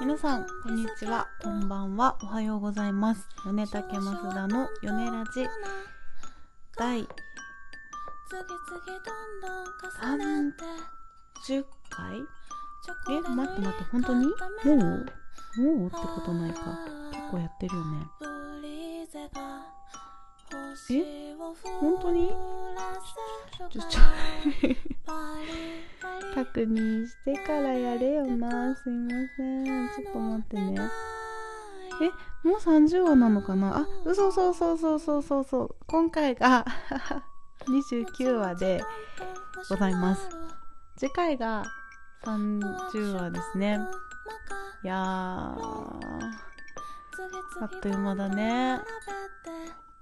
皆さんこんにちは。こんばんは。おはようございます。米竹増田の米ラジ。第30回？え待って待って本当に？もう？もうってことないか。結構やってるよね。え？本当に？ちょちょ確認してからやれよなすいません。ちょっと待ってね。えもう30話なのかな？あ嘘そうそうそうそうそうそう。今回が 29話でございます。次回が30話ですね。いやー。あっという間だね。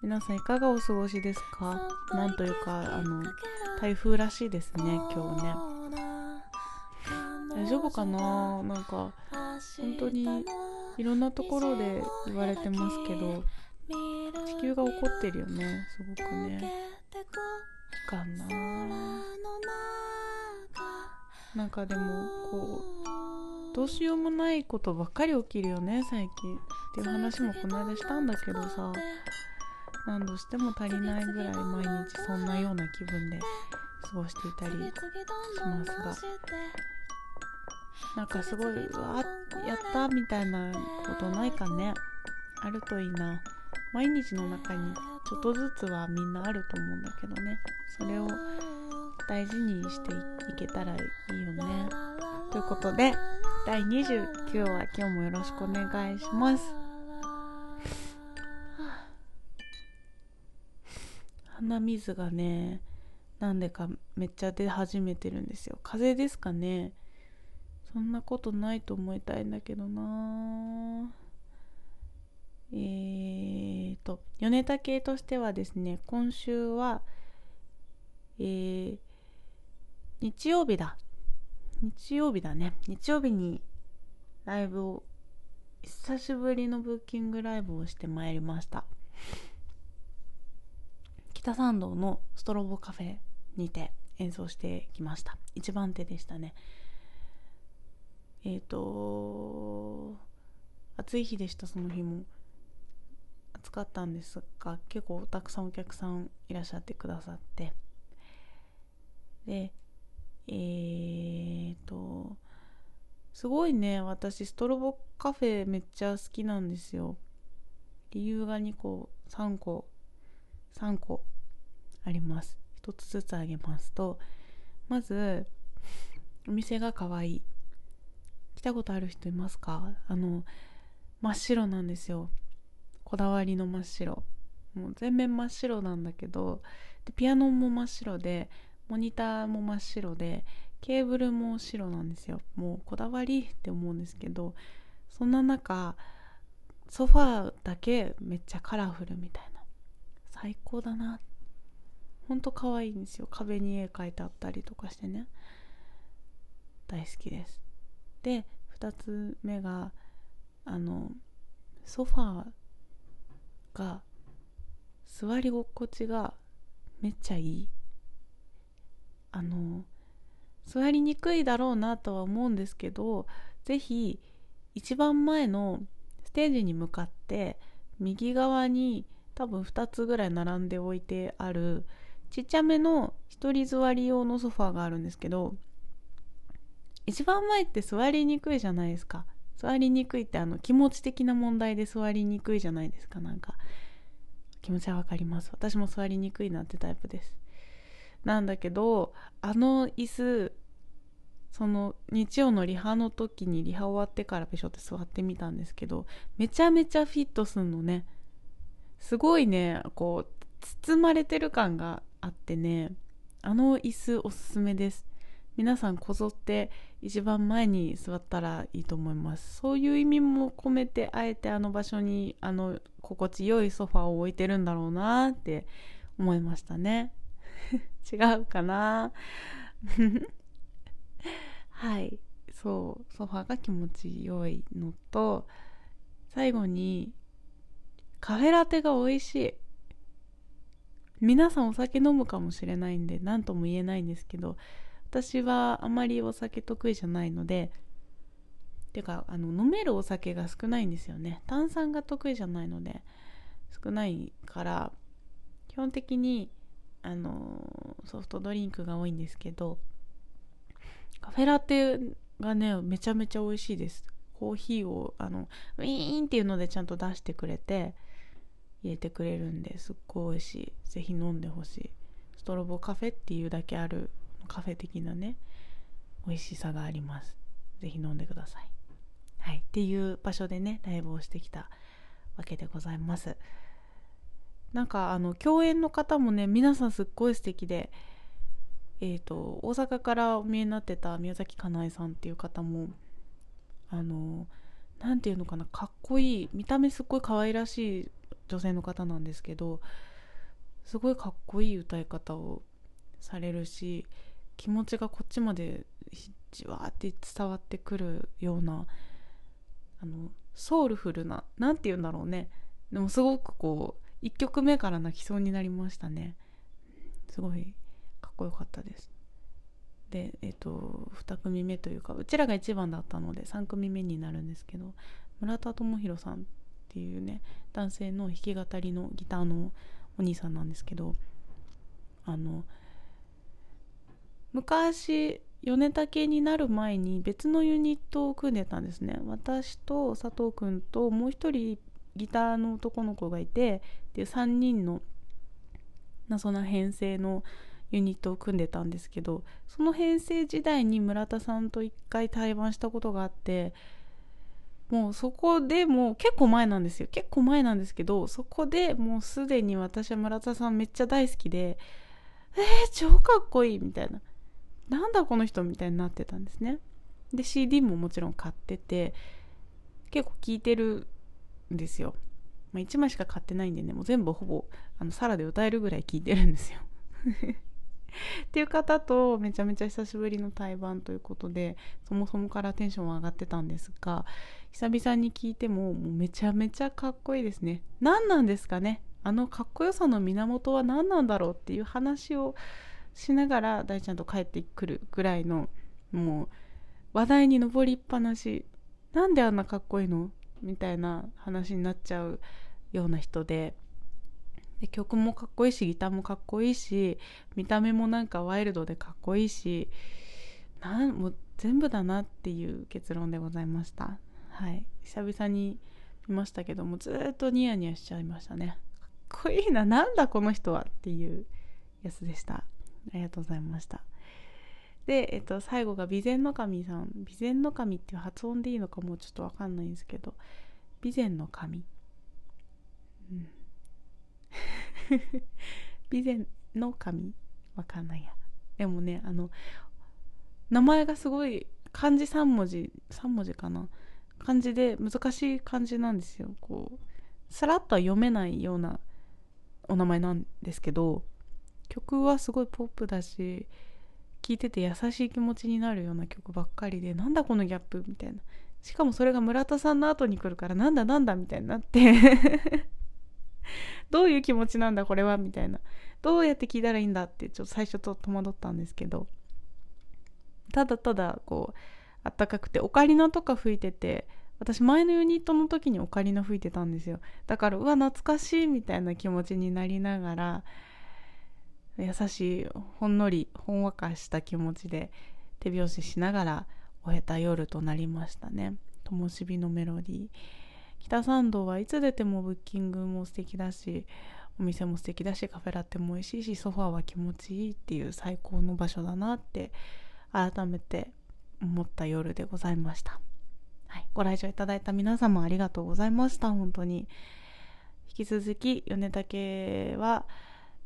皆さんいかがお過ごしですか？なんというかあの台風らしいですね今日ね大丈夫かな？な？んか本当にいろんなところで言われてますけど地球が怒ってるよねすごくね。かな。なんかでもこうどうしようもないことばっかり起きるよね最近っていう話もこの間したんだけどさ。何度しても足りないぐらい毎日そんなような気分で過ごしていたりしますがなんかすごいわやったみたいなことないかね。あるといいな。毎日の中にちょっとずつはみんなあると思うんだけどね。それを大事にしていけたらいいよね。ということで第29話今日もよろしくお願いします。鼻水がねなんでかめっちゃ出始めてるんですよ。風邪ですかね。そんなことないと思いたいんだけどな。えーと米田系としてはですね今週はえー、日曜日だ。日曜日だね。日曜日にライブを久しぶりのブッキングライブをしてまいりました。北参道のストロボカフェにて演奏してきました。一番手でしたね。えっ、ー、と暑い日でしたその日も。暑かったんですが結構たくさんお客さんいらっしゃってくださって。でえーとすごいね私ストロボカフェめっちゃ好きなんですよ。理由が2個3個3個あります。1つずつあげますとまずお店が可愛い。来たことある人いますか？あの真っ白なんですよ。こだわりの真っ白。もう全面真っ白なんだけどでピアノも真っ白でモニターも真っ白でケーブルも白なんですよ。もうこだわりって思うんですけどそんな中ソファーだけめっちゃカラフルみたいな。最高だな。ほんと可愛いんですよ。壁に絵描いてあったりとかしてね。大好きです。で2つ目があのソファーが座り心地がめっちゃいい。あの座りにくいだろうなとは思うんですけど是非一番前のステージに向かって右側に多分2つぐらい並んでおいてあるちっちゃめの一人座り用のソファーがあるんですけど一番前って座りにくいじゃないですか。座りにくいってあの気持ち的な問題で座りにくいじゃないですか。なんか気持ちはわかります。私も座りにくいなってタイプです。なんだけどあの椅子その日曜のリハの時にリハ終わってからペショって座ってみたんですけどめちゃめちゃフィットすんのね。すごいねこう包まれてる感があってね。あの椅子おすすめです。皆さんこぞって一番前に座ったらいいと思います。そういう意味も込めてあえてあの場所にあの心地よいソファーを置いてるんだろうなって思いましたね。違うかな？はい。そうソファーが気持ちよいのと最後にカフェラテが美味しい。皆さんお酒飲むかもしれないんで何とも言えないんですけど私はあまりお酒得意じゃないのでていうかあの飲めるお酒が少ないんですよね。炭酸が得意じゃないので少ないから基本的にあのソフトドリンクが多いんですけどカフェラテがねめちゃめちゃ美味しいです。コーヒーをあのウィーンっていうのでちゃんと出してくれて入れてくれるんですっごい美味しい。ぜひ飲んでほしい。ストロボカフェっていうだけあるカフェ的なね美味しさがあります。ぜひ飲んでください。はい。っていう場所でねライブをしてきたわけでございます。なんかあの共演の方もね皆さんすっごい素敵でえーと、大阪からお見えになってた宮崎かなえさんっていう方もあの何て言うのかなかっこいい見た目すっごい可愛らしい女性の方なんですけどすごいかっこいい歌い方をされるし気持ちがこっちまでじわーって伝わってくるようなあのソウルフルな何て言うんだろうね。でもすごくこう1曲目から泣きそうになりましたね。すごいかっこよかったです。でえっ、ー、と2組目というかうちらが1番だったので3組目になるんですけど村田智弘さんっていうね男性の弾き語りのギターのお兄さんなんですけどあの昔米竹になる前に別のユニットを組んでたんですね。私と佐藤君ともう一人ギターの男の子がいてで3人の謎な編成のユニットを組んでたんですけどその編成時代に村田さんと一回対バンしたことがあってもうそこでもう結構前なんですよ。結構前なんですけどそこでもうすでに私は村田さんめっちゃ大好きでえー、超かっこいいみたいな。なんだこの人みたいになってたんですね。で CD ももちろん買ってて結構聴いてるんですよ、まあ、1枚しか買ってないんでねもう全部ほぼあのサラで歌えるぐらい聴いてるんですよ。っていう方とめちゃめちゃ久しぶりの対バンということでそもそもからテンションは上がってたんですが久々に聞いてももうめちゃめちゃかっこいいですね。何なんですかね？あのかっこよさの源は何なんだろうっていう話をしながら大ちゃんと帰ってくるぐらいのもう話題に上りっぱなしなんであんなかっこいいのみたいな話になっちゃうような人で。で曲もかっこいいしギターもかっこいいし見た目もなんかワイルドでかっこいいしなんもう全部だなっていう結論でございました。はい。久々に見ましたけどもずっとニヤニヤしちゃいましたね。かっこいいななんだこの人はっていうやつでした。ありがとうございました。で、えっと、最後が備前の神さん。備前の神っていう発音でいいのかもうちょっとわかんないんですけど。備前の神うん。備前の神わかんないや。でもねあの名前がすごい漢字3文字3文字かな。漢字で難しい漢字なんですよ。こうさらっとは読めないようなお名前なんですけど。曲はすごいポップだし聴いてて優しい気持ちになるような曲ばっかりでなんだこのギャップみたいな。しかもそれが村田さんの後に来るからなんだなんだみたいになって。どういう気持ちなんだこれはみたいな。どうやって聞いたらいいんだってちょっと最初と戸惑ったんですけど。ただただこうあったかくてオカリナとか吹いてて私前のユニットの時にオカリナ吹いてたんですよ。だからうわ懐かしいみたいな気持ちになりながら優しいほんのりほんわかした気持ちで手拍子しながら終えた夜となりましたね「ともしびのメロディー」北参道はいつ出てもブッキングも素敵だしお店も素敵だしカフェラテも美味しいしソファーは気持ちいいっていう最高の場所だなって改めて思った夜でございました、はい、ご来場いただいた皆様ありがとうございました。本当に引き続き米竹は、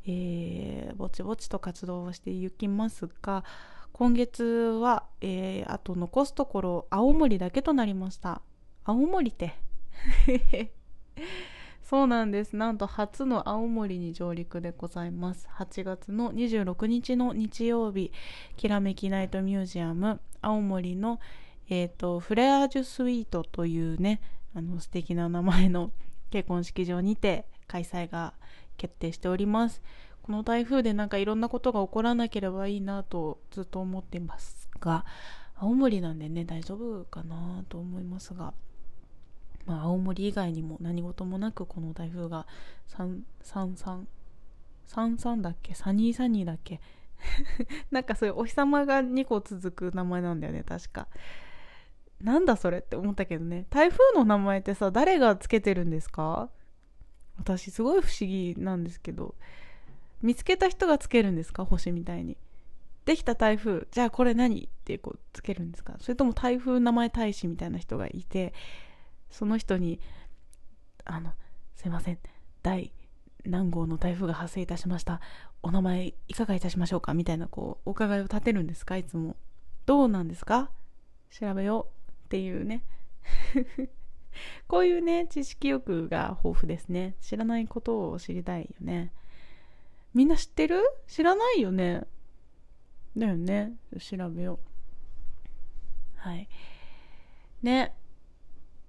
えー、ぼちぼちと活動をしていきますが今月は、えー、あと残すところ青森だけとなりました。青森って？そうなんです。なんと初の青森に上陸でございます。8月の26日の日曜日きらめきナイトミュージアム。青森の、えーと、フレアージュスイートというねあの素敵な名前の結婚式場にて開催が決定しております。この台風でなんかいろんなことが起こらなければいいなとずっと思ってますが青森なんでね大丈夫かなと思いますが、まあ、青森以外にも何事もなくこの台風が333だっけ？サニーサニーだっけ？なんかそういうお日様が2個続く名前なんだよね確か。なんだそれって思ったけどね。台風の名前ってさ誰がつけてるんですか？私すごい不思議なんですけど見つけた人がつけるんですか？星みたいに。できた台風。じゃあこれ何ってこうつけるんですか？それとも台風名前大使みたいな人がいてその人にあのすいません。第何号の台風が発生いたしました。お名前いかがいたしましょうか？みたいなこうお伺いを立てるんですか？いつも。どうなんですか？調べようっていうね。こういうね知識欲が豊富ですね。知らないことを知りたいよね。みんな知ってる？知らないよね。だよね。調べよう。はい。ね。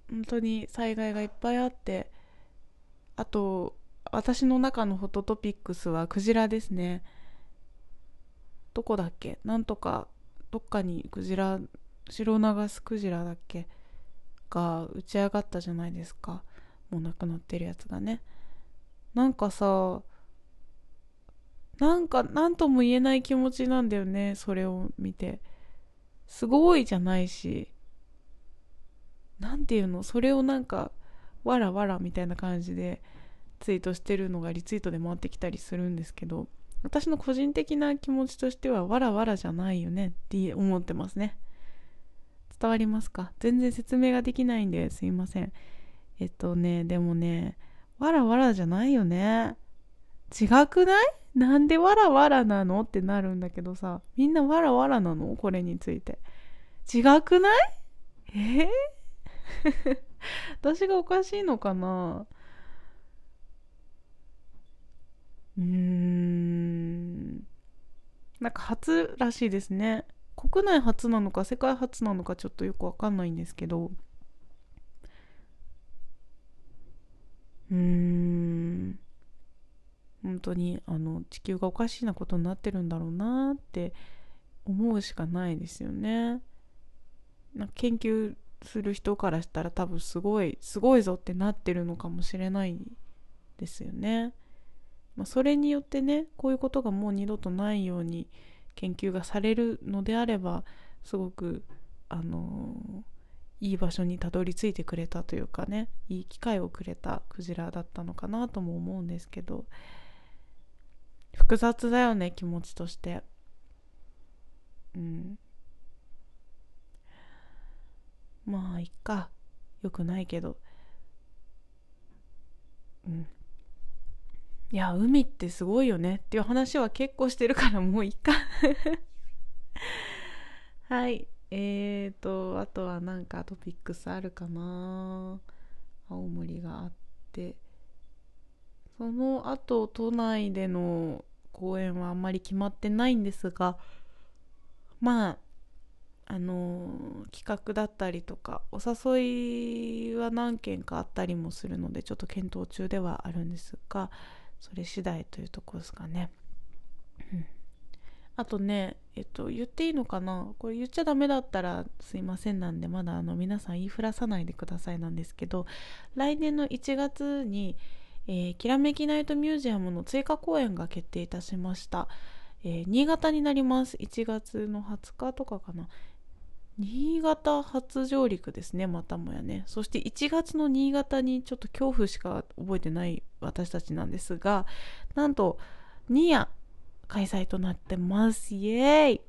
本当に災害がいっぱいあって。あと私の中のホットトピックスはクジラですね。どこだっけ？なんとかどっかにクジラ白長スクジラだっけ？が打ち上がったじゃないですか。もう亡くなってるやつがね。なんかさなんか何とも言えない気持ちなんだよねそれを見て。すごいじゃないし。何て言うの？それをなんかわらわらみたいな感じでツイートしてるのがリツイートで回ってきたりするんですけど。私の個人的な気持ちとしてはわらわらじゃないよねって思ってますね。伝わりますか？全然説明ができないんですいません。えっとねでもねわらわらじゃないよね。違くない？なんでわらわらなの？ってなるんだけどさ。みんなわらわらなの？これについて。違くない？え？ー、私がおかしいのかな？うーん。なんか初らしいですね。国内初なのか世界初なのかちょっとよくわかんないんですけどうーん本当にあの地球がおかしいなことになってるんだろうなって思うしかないですよね。な研究する人からしたら多分すごいすごいぞってなってるのかもしれないですよね。まあ、それによってねこういうことがもう二度とないように研究がされるのであればすごくあのいい場所にたどり着いてくれたというかねいい機会をくれたクジラだったのかなとも思うんですけど複雑だよね気持ちとして。うん。まあいっか。よくないけど。うん。いや海ってすごいよねっていう話は結構してるからもういっか。はい。えーとあとはなんかトピックスあるかな。青森があって。その後都内での公演はあんまり決まってないんですがまああの企画だったりとかお誘いは何件かあったりもするのでちょっと検討中ではあるんですがそれ次第というとこですかね。うんあとね、えっと、言っていいのかな？これ言っちゃダメだったらすいませんなんで、まだあの皆さん言いふらさないでくださいなんですけど、来年の1月に、えー、きらめきナイトミュージアムの追加公演が決定いたしました。えー、新潟になります。1月の20日とかかな。新潟初上陸ですね、またもやね。そして1月の新潟にちょっと恐怖しか覚えてない私たちなんですが、なんと、ニア開催となってます。イエーイ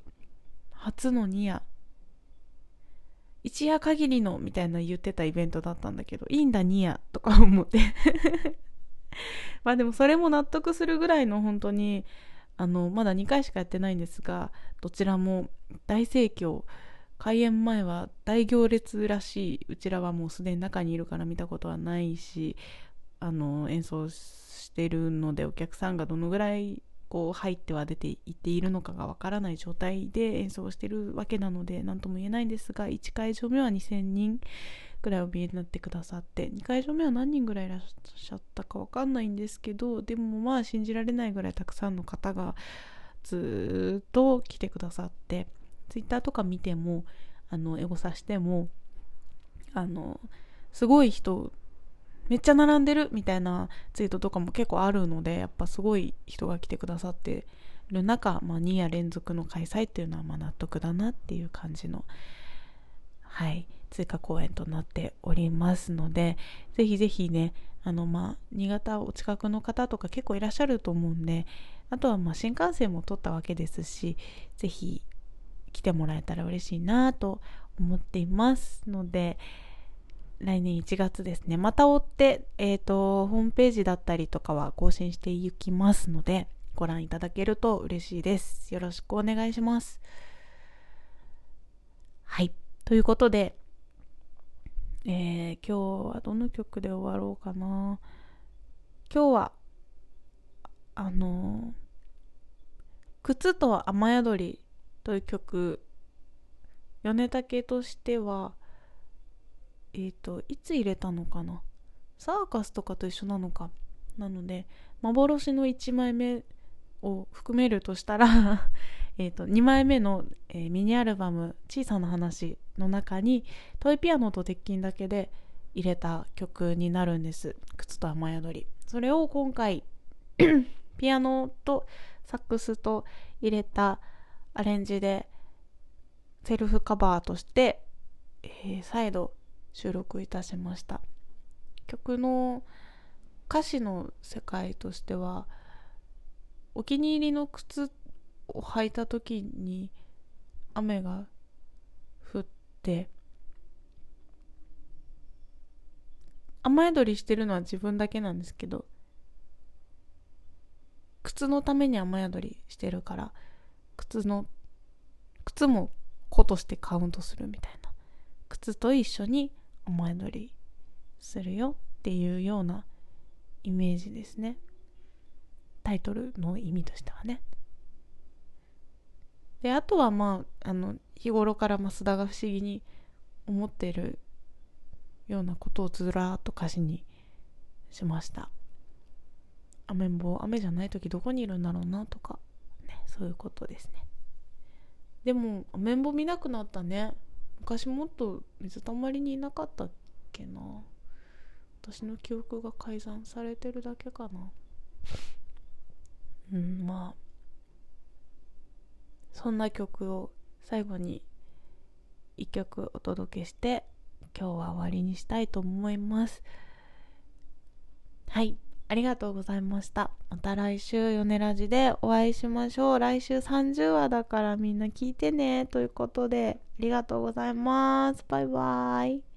初のニア。一夜限りのみたいな言ってたイベントだったんだけど、いいんだニアとか思って まあでもそれも納得するぐらいの本当に、あの、まだ2回しかやってないんですが、どちらも大盛況。開演前は大行列らしいうちらはもうすでに中にいるから見たことはないしあの演奏してるのでお客さんがどのぐらいこう入っては出ていっているのかがわからない状態で演奏してるわけなので何とも言えないんですが1会場目は2000人ぐらいお見えになってくださって2会場目は何人ぐらいいらっしゃったかわかんないんですけどでもまあ信じられないぐらいたくさんの方がずっと来てくださってツイッターとか見てもあのエゴサしてもあのすごい人めっちゃ並んでるみたいなツイートとかも結構あるのでやっぱすごい人が来てくださってる中、まあ、2夜連続の開催っていうのはま納得だなっていう感じのはい追加公演となっておりますのでぜひぜひねあのまあ新潟お近くの方とか結構いらっしゃると思うんであとはま新幹線も取ったわけですしぜひ来てもらえたら嬉しいなと思っていますので来年1月ですね。また追って、えーと、ホームページだったりとかは更新していきますのでご覧いただけると嬉しいです。よろしくお願いします。はい。ということでえー、今日はどの曲で終わろうかな。今日はあの「靴と雨宿り」という曲。米竹としてはえっ、ー、といつ入れたのかな？サーカスとかと一緒なのか？なので幻の1枚目を含めるとしたら えーと2枚目の、えー、ミニアルバム「小さな話」の中にトイピアノと鉄筋だけで入れた曲になるんです「靴と雨宿り」それを今回 ピアノとサックスと入れたアレンジでセルフカバーとして、えー、再度収録いたしました。曲の歌詞の世界としてはお気に入りの靴を履いた時に雨が降って雨宿りしてるのは自分だけなんですけど靴のために雨宿りしてるから靴の靴も子としてカウントするみたいな。靴と一緒に雨宿りするよっていうようなイメージですね。タイトルの意味としてはね。であとはまああの日頃から増田が不思議に思ってるようなことをずらーっと歌詞にしました。雨んぼ雨じゃない時どこにいるんだろうなとか。そういうことですね。でも雨んぼ見なくなったね。昔もっと水たまりにいなかったっけな。私の記憶が改ざんされてるだけかな。うんまあそんな曲を最後に1曲お届けして今日は終わりにしたいと思います。はい。ありがとうございました。また来週ヨネラジでお会いしましょう。来週30話だからみんな聞いてね。ということでありがとうございます。バイバイ。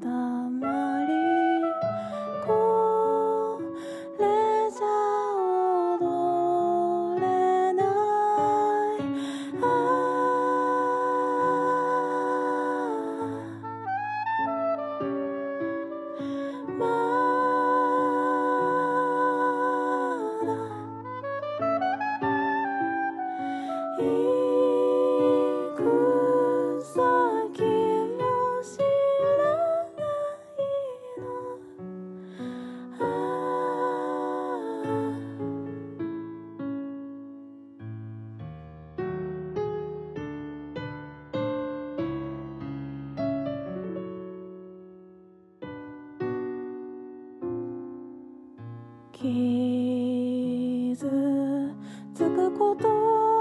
다. 傷つくこと